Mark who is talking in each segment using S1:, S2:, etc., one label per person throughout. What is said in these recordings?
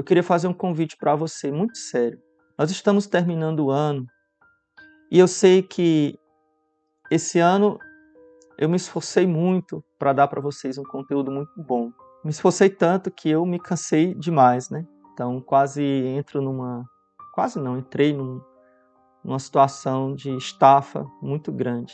S1: eu queria fazer um convite para você muito sério. Nós estamos terminando o ano e eu sei que esse ano eu me esforcei muito para dar para vocês um conteúdo muito bom. Me esforcei tanto que eu me cansei demais, né? Então quase entro numa, quase não, entrei num, numa situação de estafa muito grande.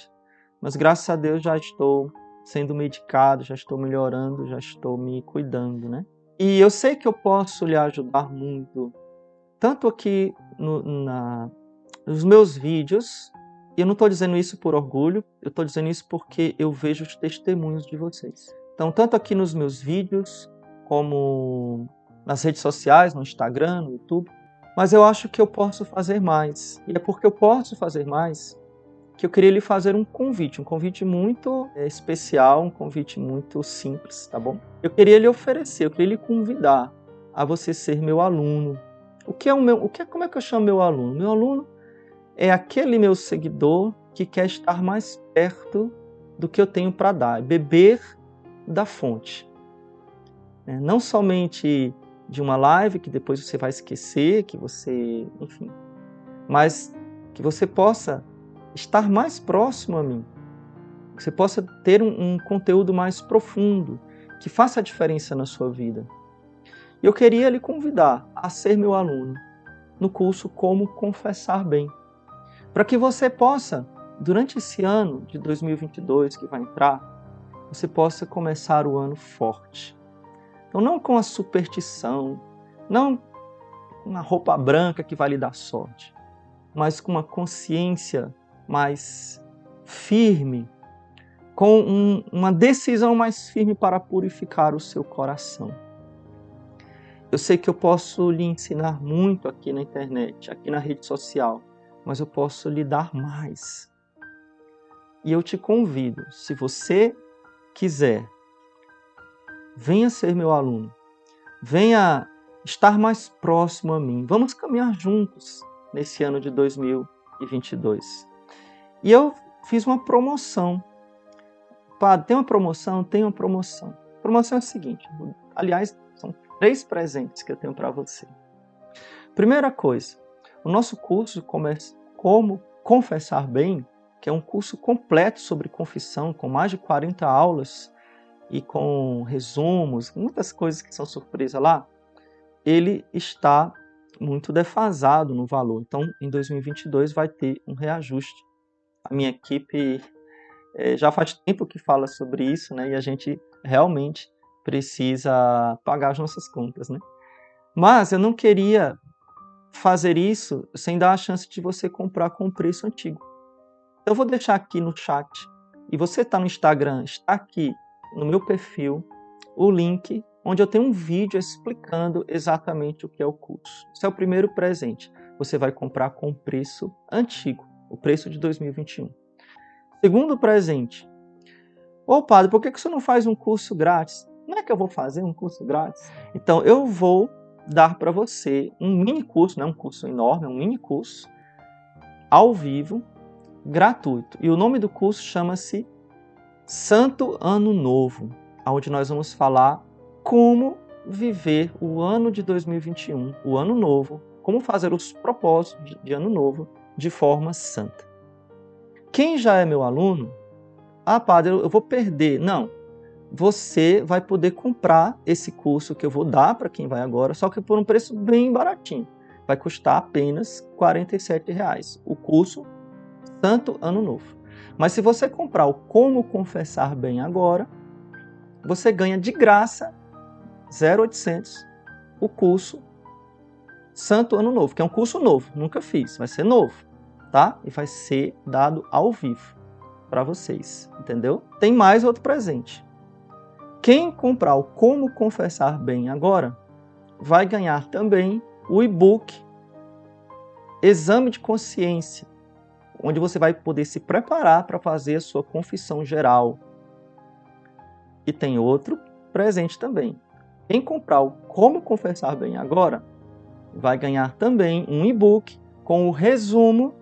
S1: Mas graças a Deus já estou sendo medicado, já estou melhorando, já estou me cuidando, né? E eu sei que eu posso lhe ajudar muito, tanto aqui no, na, nos meus vídeos, eu não estou dizendo isso por orgulho, eu estou dizendo isso porque eu vejo os testemunhos de vocês. Então, tanto aqui nos meus vídeos, como nas redes sociais, no Instagram, no YouTube, mas eu acho que eu posso fazer mais. E é porque eu posso fazer mais que eu queria lhe fazer um convite, um convite muito é, especial, um convite muito simples, tá bom? Eu queria lhe oferecer, eu queria lhe convidar a você ser meu aluno. O que é o meu, o que é, como é que eu chamo meu aluno? Meu aluno é aquele meu seguidor que quer estar mais perto do que eu tenho para dar, beber da fonte. É, não somente de uma live que depois você vai esquecer, que você, enfim, mas que você possa estar mais próximo a mim, que você possa ter um, um conteúdo mais profundo, que faça a diferença na sua vida. Eu queria lhe convidar a ser meu aluno no curso Como Confessar Bem, para que você possa, durante esse ano de 2022 que vai entrar, você possa começar o ano forte. Então, não com a superstição, não com uma roupa branca que vai lhe dar sorte, mas com uma consciência mais firme, com um, uma decisão mais firme para purificar o seu coração. Eu sei que eu posso lhe ensinar muito aqui na internet, aqui na rede social, mas eu posso lhe dar mais. E eu te convido, se você quiser, venha ser meu aluno, venha estar mais próximo a mim. Vamos caminhar juntos nesse ano de 2022. E eu fiz uma promoção. Padre, tem uma promoção? Tem uma promoção. A promoção é a seguinte: aliás, são três presentes que eu tenho para você. Primeira coisa, o nosso curso Como Confessar Bem, que é um curso completo sobre confissão, com mais de 40 aulas e com resumos, muitas coisas que são surpresa lá, ele está muito defasado no valor. Então, em 2022 vai ter um reajuste a minha equipe é, já faz tempo que fala sobre isso, né? E a gente realmente precisa pagar as nossas contas, né? Mas eu não queria fazer isso sem dar a chance de você comprar com o preço antigo. Eu vou deixar aqui no chat e você está no Instagram, está aqui no meu perfil o link onde eu tenho um vídeo explicando exatamente o que é o curso. Esse é o primeiro presente. Você vai comprar com preço antigo o preço de 2021. Segundo presente. Ô padre, por que você não faz um curso grátis? Não é que eu vou fazer um curso grátis? Então eu vou dar para você um mini curso, não é um curso enorme, é um mini curso ao vivo, gratuito. E o nome do curso chama-se Santo Ano Novo, onde nós vamos falar como viver o ano de 2021, o ano novo, como fazer os propósitos de ano novo de forma santa. Quem já é meu aluno, ah, padre, eu vou perder. Não. Você vai poder comprar esse curso que eu vou dar para quem vai agora, só que por um preço bem baratinho. Vai custar apenas R$ reais. O curso Santo Ano Novo. Mas se você comprar o Como Confessar Bem Agora, você ganha de graça 0800 o curso Santo Ano Novo, que é um curso novo, nunca fiz, vai ser novo tá? E vai ser dado ao vivo para vocês, entendeu? Tem mais outro presente. Quem comprar o Como Confessar Bem agora vai ganhar também o e-book Exame de Consciência, onde você vai poder se preparar para fazer a sua confissão geral. E tem outro presente também. Quem comprar o Como Confessar Bem agora vai ganhar também um e-book com o resumo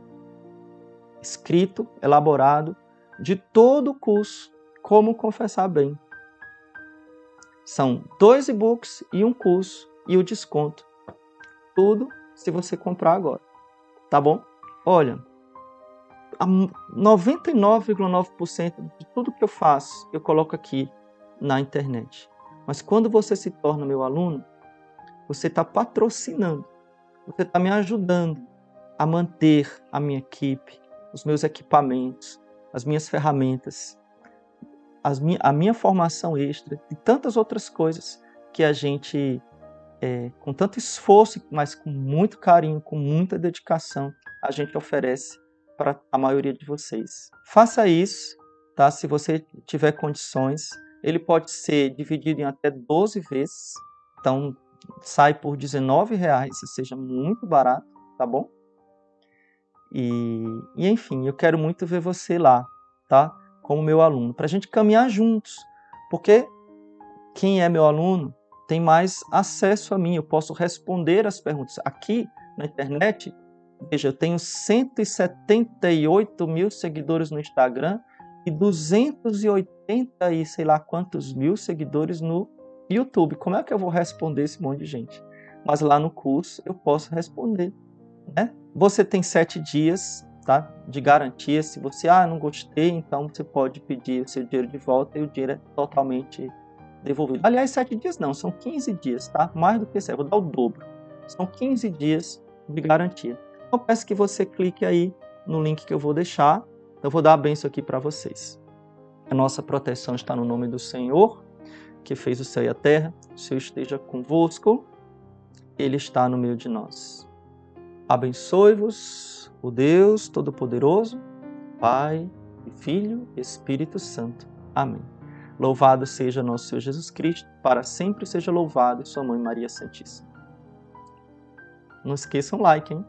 S1: escrito, elaborado, de todo o curso Como Confessar Bem. São dois e-books e um curso, e o desconto tudo se você comprar agora. Tá bom? Olha, 99,9% de tudo que eu faço, eu coloco aqui na internet. Mas quando você se torna meu aluno, você está patrocinando, você está me ajudando a manter a minha equipe, os meus equipamentos, as minhas ferramentas, minha, a minha formação extra e tantas outras coisas que a gente, é, com tanto esforço, mas com muito carinho, com muita dedicação, a gente oferece para a maioria de vocês. Faça isso, tá? Se você tiver condições, ele pode ser dividido em até 12 vezes. Então, sai por 19 reais, seja muito barato, tá bom? E, e enfim, eu quero muito ver você lá, tá? Como meu aluno, para a gente caminhar juntos, porque quem é meu aluno tem mais acesso a mim, eu posso responder as perguntas. Aqui na internet, veja, eu tenho 178 mil seguidores no Instagram e 280 e sei lá quantos mil seguidores no YouTube. Como é que eu vou responder esse monte de gente? Mas lá no curso eu posso responder. Né? Você tem sete dias tá, de garantia. Se você ah, não gostei, então você pode pedir o seu dinheiro de volta e o dinheiro é totalmente devolvido. Aliás, sete dias não, são 15 dias, tá? Mais do que isso, vou dar o dobro. São 15 dias de garantia. Então peço que você clique aí no link que eu vou deixar eu vou dar a benção aqui para vocês. A nossa proteção está no nome do Senhor, que fez o céu e a terra. O Senhor esteja convosco, Ele está no meio de nós. Abençoe-vos o Deus Todo-Poderoso, Pai e Filho e Espírito Santo. Amém. Louvado seja nosso Senhor Jesus Cristo, para sempre seja louvado e sua mãe Maria Santíssima. Não esqueçam like, hein?